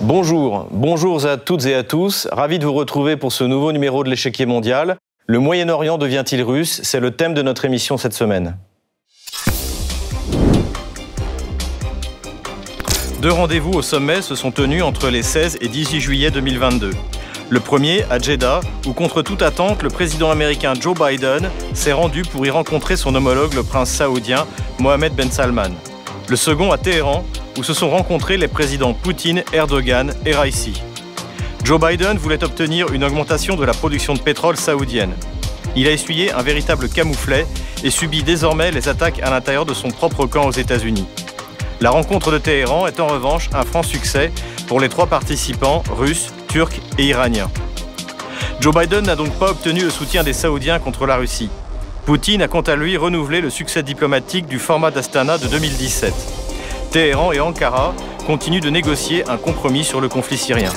Bonjour, bonjour à toutes et à tous. Ravi de vous retrouver pour ce nouveau numéro de l'échiquier mondial. Le Moyen-Orient devient-il russe? C'est le thème de notre émission cette semaine. Deux rendez-vous au sommet se sont tenus entre les 16 et 18 juillet 2022. Le premier, à Jeddah, où contre toute attente, le président américain Joe Biden s'est rendu pour y rencontrer son homologue, le prince saoudien Mohamed Ben Salman. Le second, à Téhéran, où se sont rencontrés les présidents Poutine, Erdogan et Raisi. Joe Biden voulait obtenir une augmentation de la production de pétrole saoudienne. Il a essuyé un véritable camouflet et subit désormais les attaques à l'intérieur de son propre camp aux États-Unis. La rencontre de Téhéran est en revanche un franc succès pour les trois participants russes, turcs et iraniens. Joe Biden n'a donc pas obtenu le soutien des Saoudiens contre la Russie. Poutine a quant à lui renouvelé le succès diplomatique du format d'Astana de 2017. Téhéran et Ankara continuent de négocier un compromis sur le conflit syrien.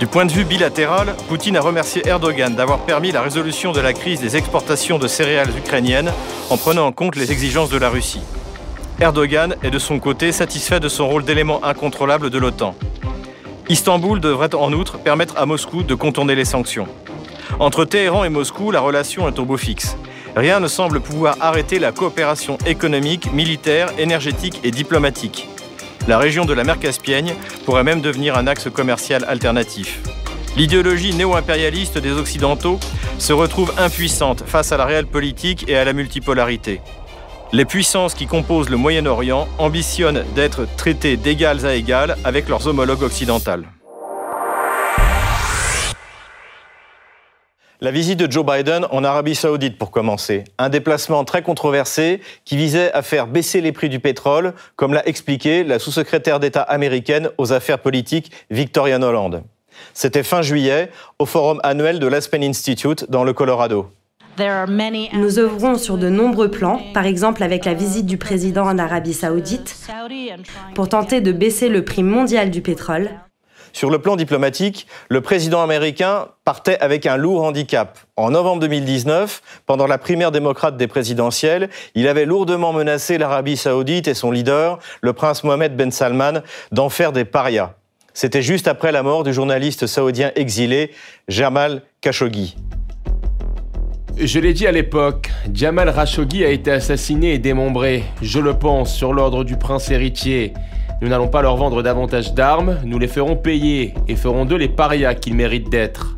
Du point de vue bilatéral, Poutine a remercié Erdogan d'avoir permis la résolution de la crise des exportations de céréales ukrainiennes en prenant en compte les exigences de la Russie. Erdogan est de son côté satisfait de son rôle d'élément incontrôlable de l'OTAN. Istanbul devrait en outre permettre à Moscou de contourner les sanctions. Entre Téhéran et Moscou, la relation est au beau fixe rien ne semble pouvoir arrêter la coopération économique, militaire, énergétique et diplomatique. La région de la mer Caspienne pourrait même devenir un axe commercial alternatif. L'idéologie néo-impérialiste des Occidentaux se retrouve impuissante face à la réelle politique et à la multipolarité. Les puissances qui composent le Moyen-Orient ambitionnent d'être traitées d'égal à égal avec leurs homologues occidentales. La visite de Joe Biden en Arabie saoudite pour commencer. Un déplacement très controversé qui visait à faire baisser les prix du pétrole, comme l'a expliqué la sous-secrétaire d'État américaine aux affaires politiques Victoria Noland. C'était fin juillet au forum annuel de l'Aspen Institute dans le Colorado. Nous œuvrons sur de nombreux plans, par exemple avec la visite du président en Arabie saoudite, pour tenter de baisser le prix mondial du pétrole sur le plan diplomatique, le président américain partait avec un lourd handicap. En novembre 2019, pendant la primaire démocrate des présidentielles, il avait lourdement menacé l'Arabie saoudite et son leader, le prince Mohamed Ben Salman, d'en faire des parias. C'était juste après la mort du journaliste saoudien exilé Jamal Khashoggi. Je l'ai dit à l'époque, Jamal Khashoggi a été assassiné et démembré, je le pense, sur l'ordre du prince héritier. Nous n'allons pas leur vendre davantage d'armes, nous les ferons payer et ferons d'eux les parias qu'ils méritent d'être.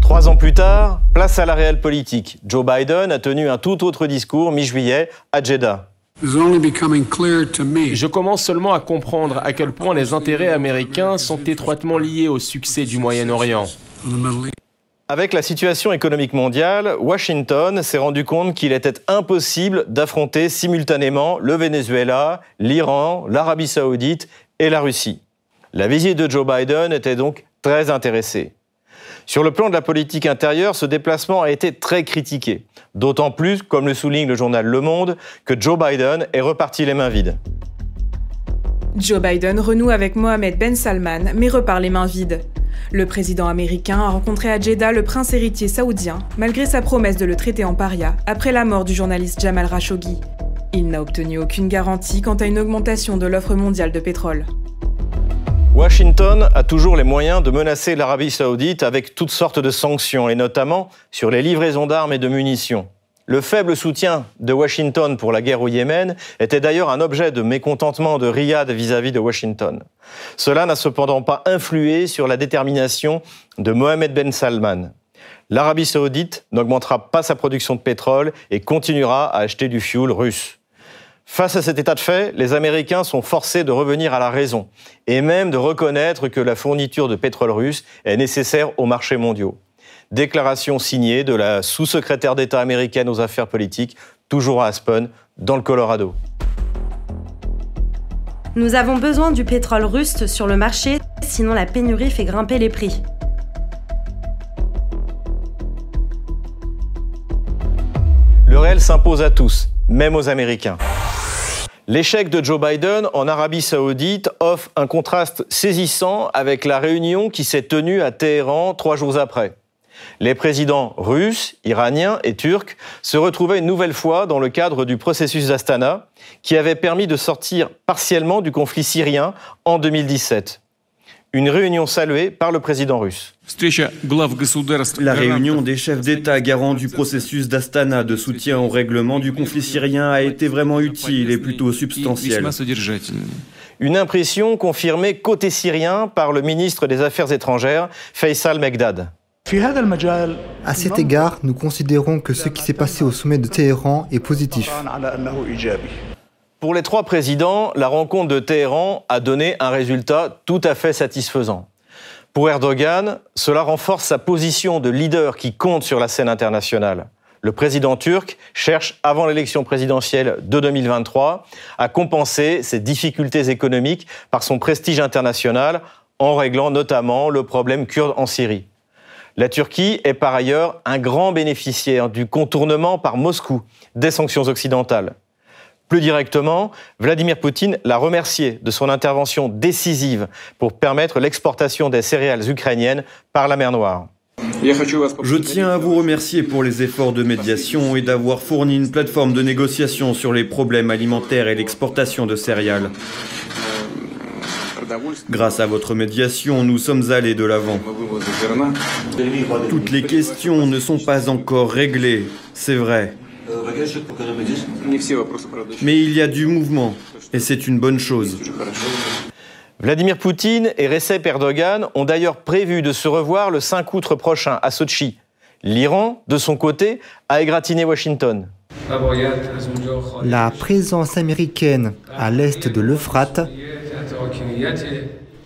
Trois ans plus tard, place à la réelle politique. Joe Biden a tenu un tout autre discours mi-juillet à Jeddah. Je commence seulement à comprendre à quel point les intérêts américains sont étroitement liés au succès du Moyen-Orient. Avec la situation économique mondiale, Washington s'est rendu compte qu'il était impossible d'affronter simultanément le Venezuela, l'Iran, l'Arabie saoudite et la Russie. La visite de Joe Biden était donc très intéressée. Sur le plan de la politique intérieure, ce déplacement a été très critiqué. D'autant plus, comme le souligne le journal Le Monde, que Joe Biden est reparti les mains vides. Joe Biden renoue avec Mohamed Ben Salman, mais repart les mains vides. Le président américain a rencontré à Jeddah le prince héritier saoudien, malgré sa promesse de le traiter en paria après la mort du journaliste Jamal Khashoggi. Il n'a obtenu aucune garantie quant à une augmentation de l'offre mondiale de pétrole. Washington a toujours les moyens de menacer l'Arabie saoudite avec toutes sortes de sanctions, et notamment sur les livraisons d'armes et de munitions. Le faible soutien de Washington pour la guerre au Yémen était d'ailleurs un objet de mécontentement de Riyad vis-à-vis de Washington. Cela n'a cependant pas influé sur la détermination de Mohamed Ben Salman. L'Arabie saoudite n'augmentera pas sa production de pétrole et continuera à acheter du fioul russe. Face à cet état de fait, les Américains sont forcés de revenir à la raison et même de reconnaître que la fourniture de pétrole russe est nécessaire aux marchés mondiaux. Déclaration signée de la sous-secrétaire d'État américaine aux affaires politiques, toujours à Aspen, dans le Colorado. Nous avons besoin du pétrole russe sur le marché, sinon la pénurie fait grimper les prix. Le réel s'impose à tous, même aux Américains. L'échec de Joe Biden en Arabie saoudite offre un contraste saisissant avec la réunion qui s'est tenue à Téhéran trois jours après. Les présidents russes, iraniens et turcs se retrouvaient une nouvelle fois dans le cadre du processus d'Astana, qui avait permis de sortir partiellement du conflit syrien en 2017 une réunion saluée par le président russe. La réunion des chefs d'État garants du processus d'Astana de soutien au règlement du conflit syrien a été vraiment utile et plutôt substantielle. Une impression confirmée côté syrien par le ministre des Affaires étrangères, Faisal Megdad. À cet égard, nous considérons que ce qui s'est passé au sommet de Téhéran est positif. Pour les trois présidents, la rencontre de Téhéran a donné un résultat tout à fait satisfaisant. Pour Erdogan, cela renforce sa position de leader qui compte sur la scène internationale. Le président turc cherche, avant l'élection présidentielle de 2023, à compenser ses difficultés économiques par son prestige international en réglant notamment le problème kurde en Syrie. La Turquie est par ailleurs un grand bénéficiaire du contournement par Moscou des sanctions occidentales. Plus directement, Vladimir Poutine l'a remercié de son intervention décisive pour permettre l'exportation des céréales ukrainiennes par la mer Noire. Je tiens à vous remercier pour les efforts de médiation et d'avoir fourni une plateforme de négociation sur les problèmes alimentaires et l'exportation de céréales. Grâce à votre médiation, nous sommes allés de l'avant. Toutes les questions ne sont pas encore réglées, c'est vrai. Mais il y a du mouvement, et c'est une bonne chose. Vladimir Poutine et Recep Erdogan ont d'ailleurs prévu de se revoir le 5 août prochain à Sochi. L'Iran, de son côté, a égratigné Washington. La présence américaine à l'est de l'Euphrate,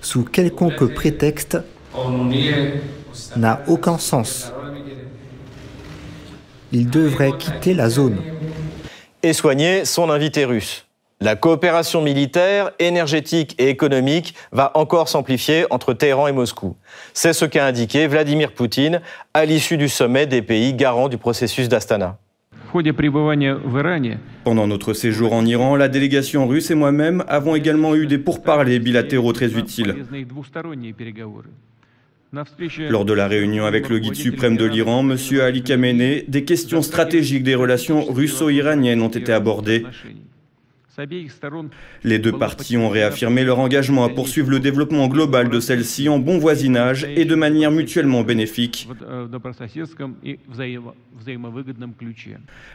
sous quelconque prétexte, n'a aucun sens il devrait quitter la zone. Et soigner son invité russe. La coopération militaire, énergétique et économique va encore s'amplifier entre Téhéran et Moscou. C'est ce qu'a indiqué Vladimir Poutine à l'issue du sommet des pays garants du processus d'Astana. Pendant notre séjour en Iran, la délégation russe et moi-même avons également eu des pourparlers bilatéraux très utiles. Lors de la réunion avec le guide suprême de l'Iran, M. Ali Khamenei, des questions stratégiques des relations russo-iraniennes ont été abordées. Les deux parties ont réaffirmé leur engagement à poursuivre le développement global de celles-ci en bon voisinage et de manière mutuellement bénéfique.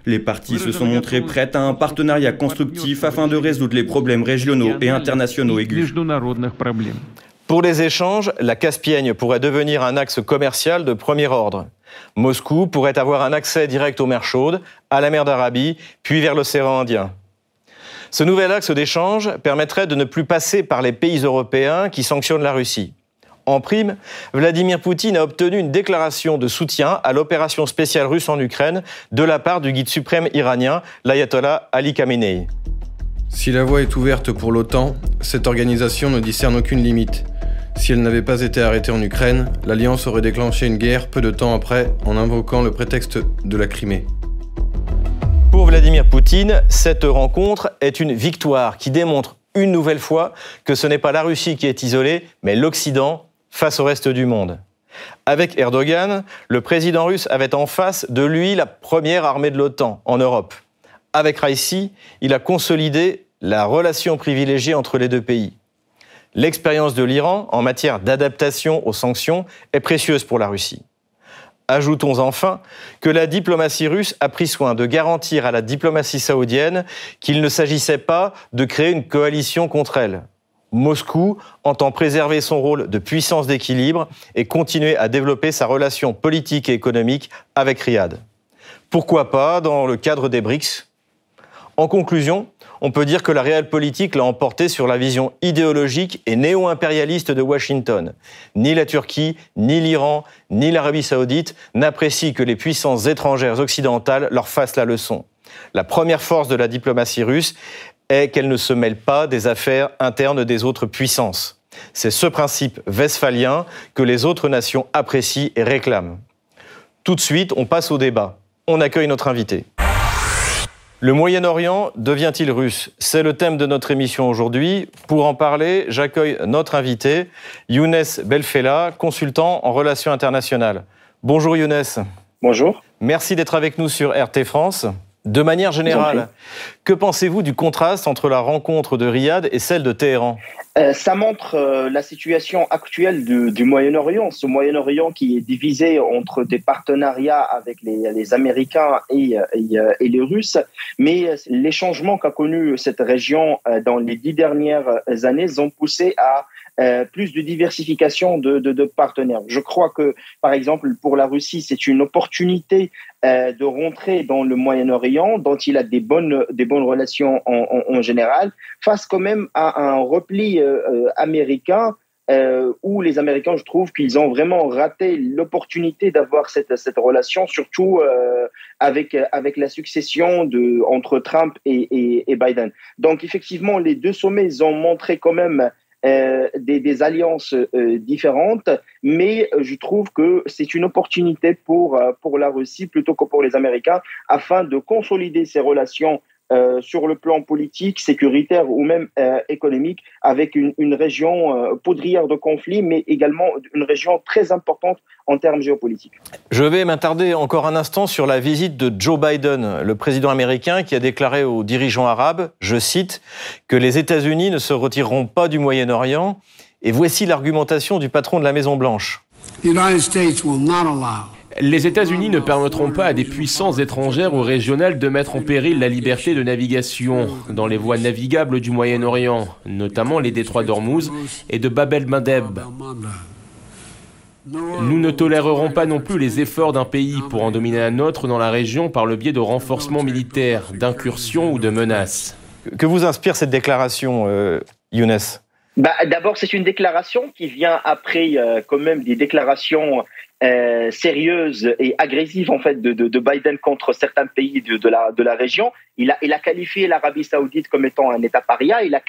Les parties se sont montrées prêtes à un partenariat constructif afin de résoudre les problèmes régionaux et internationaux aigus. Pour les échanges, la Caspienne pourrait devenir un axe commercial de premier ordre. Moscou pourrait avoir un accès direct aux mers chaudes, à la mer d'Arabie, puis vers l'océan Indien. Ce nouvel axe d'échange permettrait de ne plus passer par les pays européens qui sanctionnent la Russie. En prime, Vladimir Poutine a obtenu une déclaration de soutien à l'opération spéciale russe en Ukraine de la part du guide suprême iranien, l'ayatollah Ali Khamenei. Si la voie est ouverte pour l'OTAN, cette organisation ne discerne aucune limite. Si elle n'avait pas été arrêtée en Ukraine, l'Alliance aurait déclenché une guerre peu de temps après en invoquant le prétexte de la Crimée. Pour Vladimir Poutine, cette rencontre est une victoire qui démontre une nouvelle fois que ce n'est pas la Russie qui est isolée, mais l'Occident face au reste du monde. Avec Erdogan, le président russe avait en face de lui la première armée de l'OTAN en Europe. Avec Raisi, il a consolidé la relation privilégiée entre les deux pays. L'expérience de l'Iran en matière d'adaptation aux sanctions est précieuse pour la Russie. Ajoutons enfin que la diplomatie russe a pris soin de garantir à la diplomatie saoudienne qu'il ne s'agissait pas de créer une coalition contre elle. Moscou entend préserver son rôle de puissance d'équilibre et continuer à développer sa relation politique et économique avec Riyad. Pourquoi pas dans le cadre des BRICS? En conclusion, on peut dire que la réelle politique l'a emporté sur la vision idéologique et néo-impérialiste de Washington. Ni la Turquie, ni l'Iran, ni l'Arabie saoudite n'apprécient que les puissances étrangères occidentales leur fassent la leçon. La première force de la diplomatie russe est qu'elle ne se mêle pas des affaires internes des autres puissances. C'est ce principe westphalien que les autres nations apprécient et réclament. Tout de suite, on passe au débat. On accueille notre invité. Le Moyen-Orient devient-il russe? C'est le thème de notre émission aujourd'hui. Pour en parler, j'accueille notre invité, Younes Belfella, consultant en relations internationales. Bonjour Younes. Bonjour. Merci d'être avec nous sur RT France. De manière générale, que pensez-vous du contraste entre la rencontre de Riyad et celle de Téhéran? Euh, Ça montre euh, la situation actuelle du, Moyen-Orient, ce Moyen-Orient qui est divisé entre des partenariats avec les, Américains et, et, les Russes, mais les changements qu'a connus cette région euh, dans les dix dernières années ont poussé à euh, plus de diversification de, de, de, partenaires. Je crois que, par exemple, pour la Russie, c'est une opportunité euh, de rentrer dans le Moyen-Orient, dont il a des bonnes, des bonnes relations en, général, face quand même à un repli euh, euh américain euh, où les Américains, je trouve qu'ils ont vraiment raté l'opportunité d'avoir cette, cette relation, surtout avec, avec la succession de, entre Trump et, et, Biden. Donc effectivement, les deux sommets ont montré quand même euh, des, des, alliances euh, différentes, mais euh, je trouve que c'est une opportunité pour, pour la Russie plutôt que pour les Américains afin de consolider ces relations euh, sur le plan politique, sécuritaire ou même euh, économique, avec une, une région euh, poudrière de conflits, mais également une région très importante en termes géopolitiques. Je vais m'attarder encore un instant sur la visite de Joe Biden, le président américain, qui a déclaré aux dirigeants arabes, je cite, que les États-Unis ne se retireront pas du Moyen-Orient. Et voici l'argumentation du patron de la Maison-Blanche. Les États-Unis ne permettront pas à des puissances étrangères ou régionales de mettre en péril la liberté de navigation dans les voies navigables du Moyen-Orient, notamment les détroits d'Ormuz et de Bab el-Mandeb. Nous ne tolérerons pas non plus les efforts d'un pays pour en dominer un autre dans la région par le biais de renforcements militaires, d'incursions ou de menaces. Que vous inspire cette déclaration, euh, Younes? Bah, D'abord, c'est une déclaration qui vient après euh, quand même des déclarations euh, sérieuse et agressive en fait de, de, de, Biden contre certains pays de, la, de la région. Il a, il a qualifié l'Arabie Saoudite comme étant un État paria. Il a,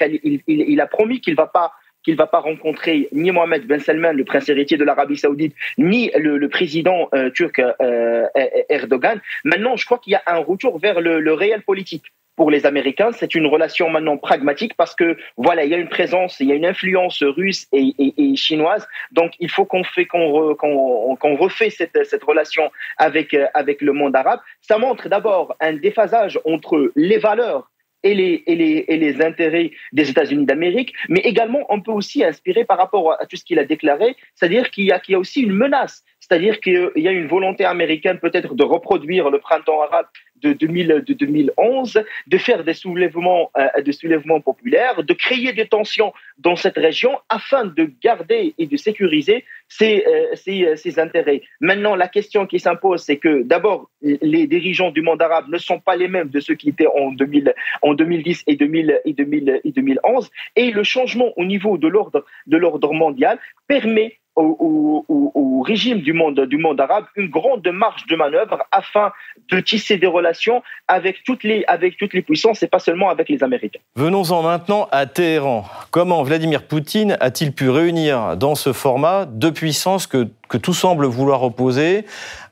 il, a promis qu'il va pas qu'il va pas rencontrer ni Mohamed Ben Salman, le prince héritier de l'Arabie Saoudite, ni le, président euh, turc euh, Erdogan. Maintenant, je crois qu'il y a un retour vers le réel politique pour les Américains, c'est une relation maintenant pragmatique parce que voilà, il y a une présence, il y a une influence russe et, chinoise. Donc, il faut qu'on fait qu'on refait cette, cette relation avec avec le monde arabe. Ça montre d'abord un déphasage entre les valeurs et les, et les, et les intérêts des États-Unis d'Amérique, mais également on peut aussi inspirer par rapport à tout ce qu'il a déclaré, c'est-à-dire qu'il y, qu'il y a aussi une menace, c'est-à-dire qu'il y a une volonté américaine peut-être de reproduire le printemps arabe de, 2000, de 2011, de faire des soulèvements, euh, des soulèvements populaires, de créer des tensions dans cette région afin de garder et de sécuriser ses, euh, euh, intérêts. Maintenant, la question qui s'impose, c'est que d'abord, les dirigeants du monde arabe ne sont pas les mêmes de ceux qui étaient en, 2000, en 2010 et, 2000, et, 2000, et 2011, et le changement au niveau de l'ordre mondial permet au, régime du monde, arabe une grande marge de manœuvre afin de tisser des relations avec toutes les, avec toutes les puissances et pas seulement avec les Américains. Venons-en maintenant à Téhéran. Comment Vladimir Poutine a-t-il pu réunir dans ce format deux puissances que, que tout semble vouloir opposer?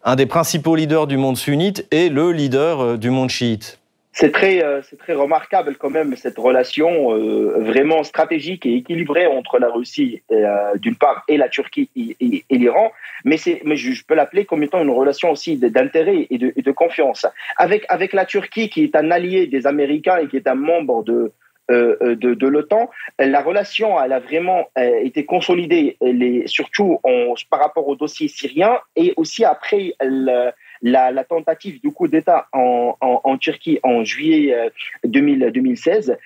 Un des principaux leaders du monde sunnite et le leader euh, du monde chiite c'est très, euh, c'est très remarquable quand même cette relation euh, vraiment stratégique et équilibrée entre la Russie euh, d'une part et la Turquie et, l'Iran, mais c'est, mais je, peux l'appeler comme étant une relation aussi d'intérêt et de, et de confiance. Avec avec la Turquie qui est un allié des Américains et qui est un membre de de, de l'OTAN, la relation elle a vraiment été consolidée, les, surtout en, par rapport au dossier syrien et aussi après la, la, tentative du coup d'État en, en, en, Turquie en juillet 2000, euh, 2016,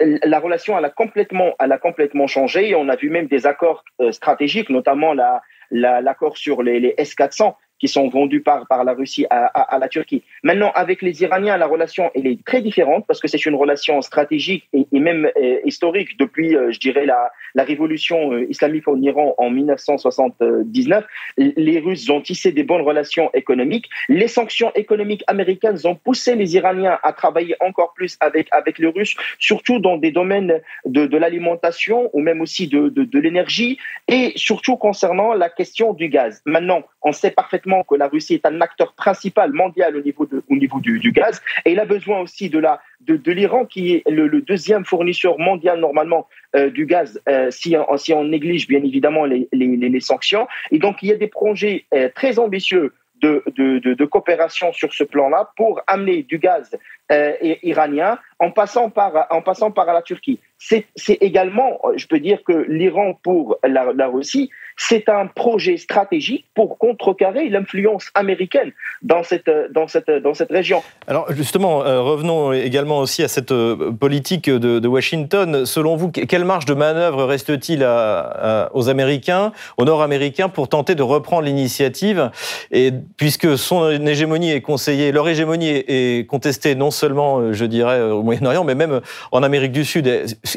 la relation elle a complètement, elle a complètement changé. On a vu même des accords euh, stratégiques, notamment l'accord la, sur les, les S-400 qui sont vendus par, par la Russie à, à, la Turquie. Maintenant, avec les Iraniens, la relation elle est très différente parce que c'est une relation stratégique et, et même euh, historique depuis, euh, je dirais, la, la révolution euh, islamique en Iran en 1979. Les Russes ont tissé des bonnes relations économiques. Les sanctions économiques américaines ont poussé les Iraniens à travailler encore plus avec, avec les Russes, surtout dans des domaines de, de l'alimentation ou même aussi de, de, de l'énergie et surtout concernant la question du gaz. Maintenant, on sait parfaitement que la Russie est un acteur principal mondial au niveau, du, gaz, et il a besoin aussi de l'Iran qui est le, deuxième fournisseur mondial normalement du gaz, si, on, si on néglige bien évidemment les, sanctions. Et donc il y a des projets très ambitieux de, de, de, coopération sur ce plan-là pour amener du gaz euh, iranien en passant par, en passant par la Turquie. C'est également, je peux dire que l'Iran pour la, Russie, c'est un projet stratégique pour contrecarrer l'influence américaine dans cette, dans, cette, dans cette région. Alors justement, euh, revenons également aussi à cette euh, politique de, de, Washington. Selon vous, quelle marge de manœuvre reste-t-il aux Américains, aux Nord-Américains, pour tenter de reprendre l'initiative? Et puisque son hégémonie est conseillée, leur hégémonie est contestée non seulement, euh, je dirais, au Moyen-Orient, mais même en Amérique du Sud,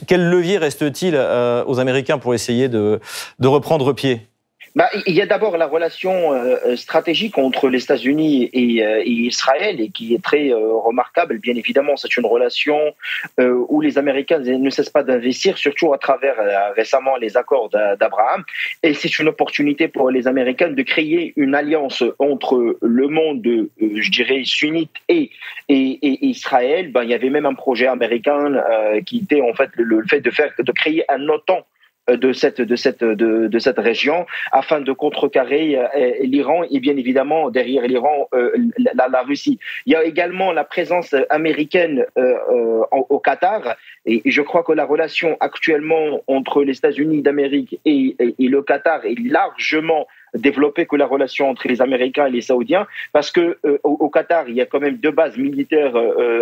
quel levier reste-t-il aux Américains pour essayer de, de reprendre pied? Bah, il y a d'abord la relation euh, euh, stratégique entre les États-Unis euh, et, Israël et qui est très remarquable. Bien évidemment, c'est une relation où les Américains ne cessent pas d'investir, surtout à travers récemment les accords d'Abraham. Et c'est une opportunité pour les Américains de créer une alliance entre le monde, je dirais, sunnite et, et, Israël. Ben, il y avait même un projet américain qui était en fait le, le fait de faire de créer un OTAN de cette de cette de, de cette région afin de contrecarrer euh, l'Iran et bien évidemment derrière l'Iran euh, la, la, Russie. Il y a également la présence américaine au Qatar et je crois que la relation actuellement entre les États-Unis d'Amérique et, et, le Qatar est largement développée que la relation entre les Américains et les Saoudiens parce que au, Qatar il y a quand même deux bases militaires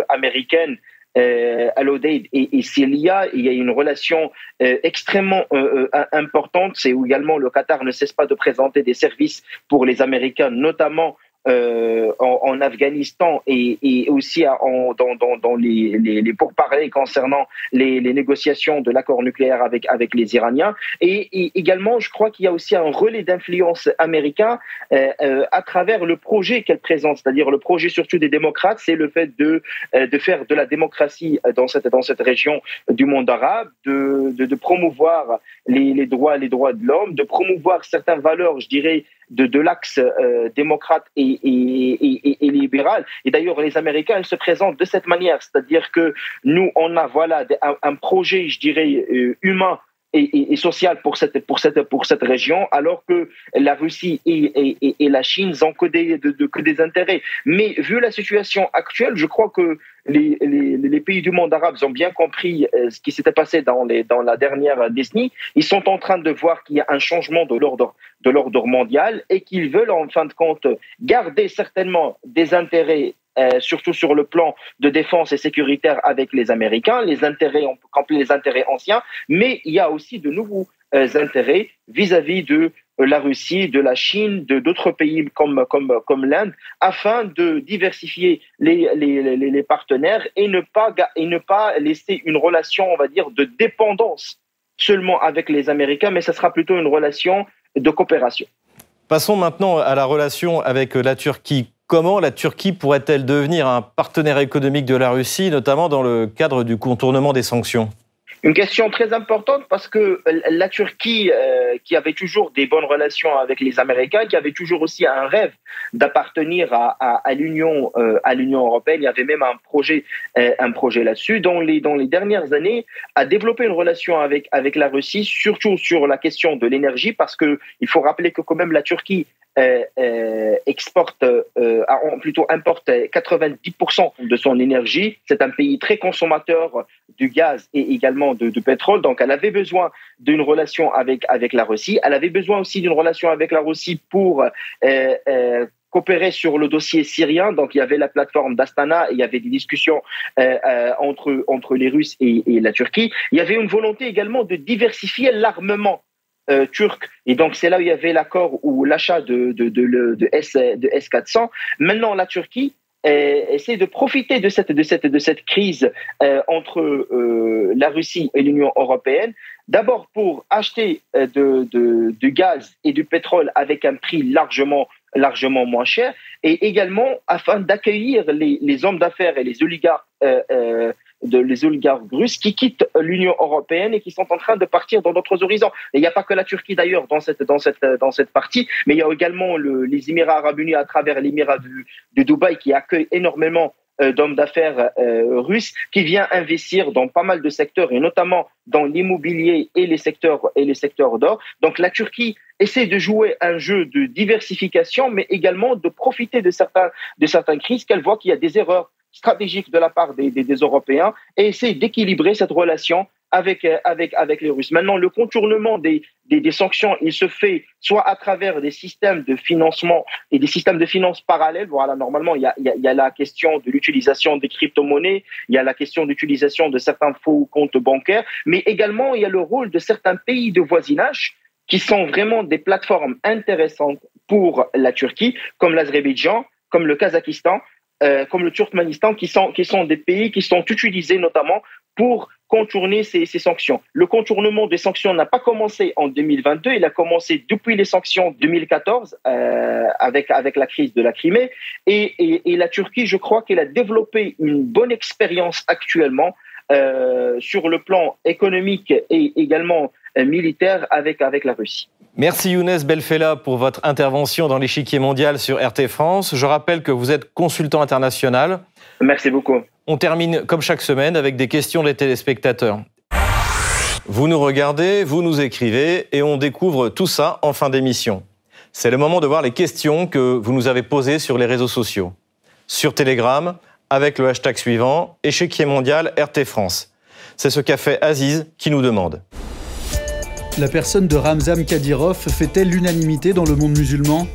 américaines euh, à l'Odeid et, et s'il il y a une relation euh, extrêmement euh, euh, importante, c'est où également le Qatar ne cesse pas de présenter des services pour les Américains, notamment euh, en, en, Afghanistan et, et aussi en, dans, dans, dans les, les, les, pourparlers concernant les, les négociations de l'accord nucléaire avec, avec les Iraniens. Et, également, je crois qu'il y a aussi un relais d'influence américain euh, euh, à travers le projet qu'elle présente, c'est-à-dire le projet surtout des démocrates, c'est le fait de, euh, de faire de la démocratie dans cette, dans cette région du monde arabe, de, de, de promouvoir les, les droits, les droits de l'homme, de promouvoir certaines valeurs, je dirais, de, de l'axe euh, démocrate et, et, et, libéral. Et d'ailleurs, les Américains, se présentent de cette manière, c'est-à-dire que nous, on a voilà un, projet, je dirais, euh, humain et, et, social pour cette, pour, cette, pour cette région, alors que la Russie et, et, et la Chine n'ont que des, de, que des intérêts. Mais vu la situation actuelle, je crois que les, les, les pays du monde arabe ont bien compris euh, ce qui s'était passé dans, les, dans la dernière décennie. Ils sont en train de voir qu'il y a un changement de l'ordre de l'ordre mondial et qu'ils veulent en fin de compte garder certainement des intérêts euh, surtout sur le plan de défense et sécuritaire avec les Américains, les intérêts, les intérêts anciens, mais il y a aussi de nouveaux euh, intérêts vis-à-vis de euh, la Russie, de la Chine, de d'autres pays comme, comme, comme l'Inde, afin de diversifier les, les, les, partenaires et ne, pas, et ne pas laisser une relation, on va dire, de dépendance seulement avec les Américains, mais ce sera plutôt une relation de coopération. Passons maintenant à la relation avec la Turquie. Comment la Turquie pourrait-elle devenir un partenaire économique de la Russie, notamment dans le cadre du contournement des sanctions? Une question très importante parce que la Turquie, euh, qui avait toujours des bonnes relations avec les Américains, qui avait toujours aussi un rêve d'appartenir à, l'Union euh, à l'Union européenne, il y avait même un projet euh, un projet là-dessus. Dans les dans les dernières années, a développé une relation avec avec la Russie, surtout sur la question de l'énergie, parce que il faut rappeler que quand même la Turquie exporte, euh, plutôt importe 90% de son énergie. C'est un pays très consommateur du gaz et également de, pétrole. Donc, elle avait besoin d'une relation avec avec la Russie. Elle avait besoin aussi d'une relation avec la Russie pour coopérer sur le dossier syrien. Donc, il y avait la plateforme d'Astana, il y avait des discussions entre, entre les Russes et, et, la Turquie. Il y avait une volonté également de diversifier l'armement euh. Et donc, c'est là où il y avait l'accord ou l'achat de, de, de, S, de S400. Maintenant, la Turquie essaie de profiter de cette, de cette, de cette crise euh, entre euh, la Russie et l'Union européenne, d'abord pour acheter euh, de, de, du gaz et du pétrole avec un prix largement largement moins cher, et également afin d'accueillir les, les hommes d'affaires et les oligarques de les oligarques russes qui quittent l'Union européenne et qui sont en train de partir dans d'autres horizons. Et il n'y a pas que la Turquie d'ailleurs dans cette, dans, cette, dans cette partie, mais il y a également le, les Émirats arabes unis à travers l'Émirat du Dubaï qui accueille énormément euh, d'hommes d'affaires euh, russes qui vient investir dans pas mal de secteurs et notamment dans l'immobilier et les secteurs et les secteurs d'or. Donc la Turquie essaie de jouer un jeu de diversification, mais également de profiter de certains de certaines crises qu'elle voit qu'il y a des erreurs stratégiques de la part des, des, des Européens et essaie d'équilibrer cette relation avec, euh, avec, avec les Russes. Maintenant, le contournement des, des, des, sanctions, il se fait soit à travers des systèmes de financement et des systèmes de finances parallèles. Voilà, normalement, il y a, il y a la question de l'utilisation des crypto-monnaies, il y a la question d'utilisation de certains faux comptes bancaires, mais également, il y a le rôle de certains pays de voisinage qui sont vraiment des plateformes intéressantes pour la Turquie, comme l'Azerbaïdjan, comme le Kazakhstan, euh, comme le Turkménistan, qui sont, qui sont des pays qui sont utilisés notamment pour contourner ces, ces, sanctions. Le contournement des sanctions n'a pas commencé en 2022, il a commencé depuis les sanctions 2014 euh, avec, avec la crise de la Crimée. Et, et, et la Turquie, je crois qu'elle a développé une bonne expérience actuellement euh, sur le plan économique et également militaire avec, avec la Russie. Merci Younes Belfella pour votre intervention dans l'échiquier mondial sur RT France. Je rappelle que vous êtes consultant international. Merci beaucoup. On termine comme chaque semaine avec des questions des téléspectateurs. Vous nous regardez, vous nous écrivez et on découvre tout ça en fin d'émission. C'est le moment de voir les questions que vous nous avez posées sur les réseaux sociaux. Sur Telegram, avec le hashtag suivant, échiquier mondial RT France. C'est ce qu'a fait Aziz qui nous demande. La personne de Ramzan Kadyrov fait-elle l'unanimité dans le monde musulman?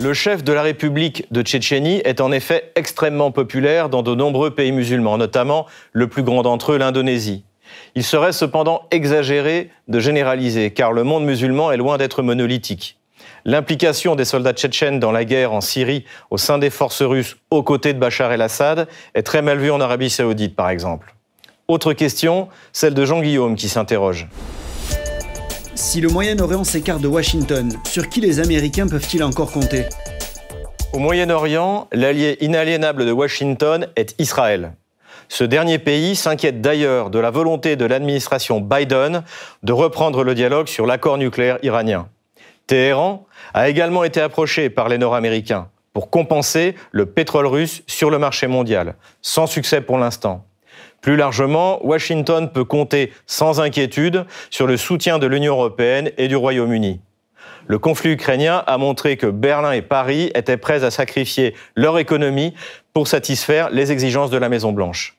Le chef de la République de Tchétchénie est en effet extrêmement populaire dans de nombreux pays musulmans, notamment le plus grand d'entre eux, l'Indonésie. Il serait cependant exagéré de généraliser, car le monde musulman est loin d'être monolithique. L'implication des soldats tchétchènes dans la guerre en Syrie au sein des forces russes aux côtés de Bachar el-Assad est très mal vue en Arabie saoudite, par exemple. Autre question, celle de Jean-Guillaume qui s'interroge. Si le Moyen-Orient s'écarte de Washington, sur qui les Américains peuvent-ils encore compter? Au Moyen-Orient, l'allié inaliénable de Washington est Israël. Ce dernier pays s'inquiète d'ailleurs de la volonté de l'administration Biden de reprendre le dialogue sur l'accord nucléaire iranien. Téhéran a également été approché par les Nord-Américains pour compenser le pétrole russe sur le marché mondial, sans succès pour l'instant. Plus largement, Washington peut compter sans inquiétude sur le soutien de l'Union européenne et du Royaume-Uni. Le conflit ukrainien a montré que Berlin et Paris étaient prêts à sacrifier leur économie pour satisfaire les exigences de la Maison-Blanche.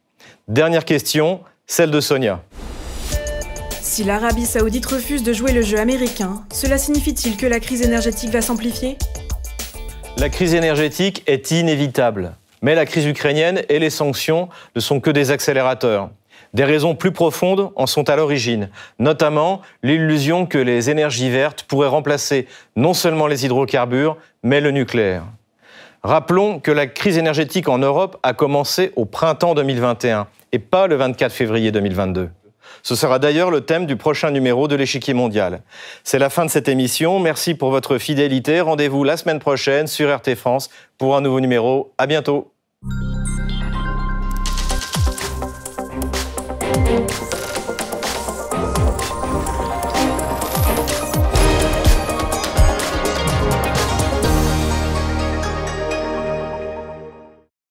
Dernière question, celle de Sonia. Si l'Arabie saoudite refuse de jouer le jeu américain, cela signifie-t-il que la crise énergétique va s'amplifier? La crise énergétique est inévitable. Mais la crise ukrainienne et les sanctions ne sont que des accélérateurs. Des raisons plus profondes en sont à l'origine, notamment l'illusion que les énergies vertes pourraient remplacer non seulement les hydrocarbures, mais le nucléaire. Rappelons que la crise énergétique en Europe a commencé au printemps 2021 et pas le 24 février 2022. Ce sera d'ailleurs le thème du prochain numéro de l'échiquier mondial. C'est la fin de cette émission. Merci pour votre fidélité. Rendez-vous la semaine prochaine sur RT France pour un nouveau numéro. À bientôt.